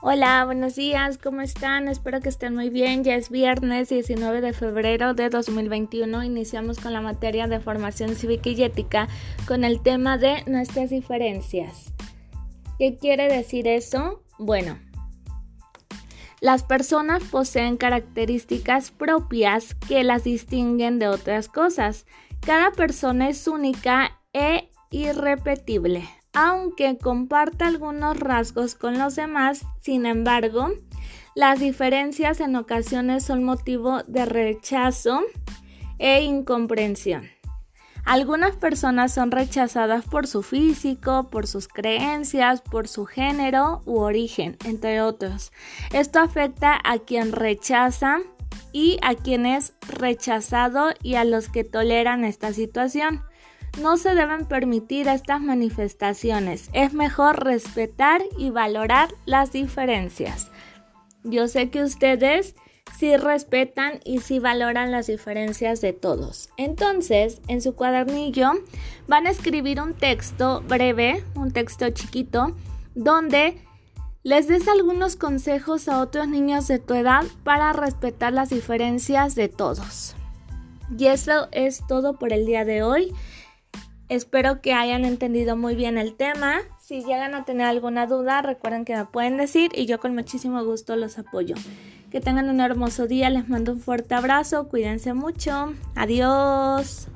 Hola, buenos días, ¿cómo están? Espero que estén muy bien. Ya es viernes 19 de febrero de 2021. Iniciamos con la materia de formación cívica y ética con el tema de nuestras diferencias. ¿Qué quiere decir eso? Bueno, las personas poseen características propias que las distinguen de otras cosas. Cada persona es única e irrepetible aunque comparta algunos rasgos con los demás, sin embargo, las diferencias en ocasiones son motivo de rechazo e incomprensión. Algunas personas son rechazadas por su físico, por sus creencias, por su género u origen, entre otros. Esto afecta a quien rechaza y a quien es rechazado y a los que toleran esta situación. No se deben permitir estas manifestaciones. Es mejor respetar y valorar las diferencias. Yo sé que ustedes sí respetan y sí valoran las diferencias de todos. Entonces, en su cuadernillo van a escribir un texto breve, un texto chiquito, donde les des algunos consejos a otros niños de tu edad para respetar las diferencias de todos. Y eso es todo por el día de hoy. Espero que hayan entendido muy bien el tema. Si llegan a tener alguna duda, recuerden que me pueden decir y yo con muchísimo gusto los apoyo. Que tengan un hermoso día, les mando un fuerte abrazo, cuídense mucho, adiós.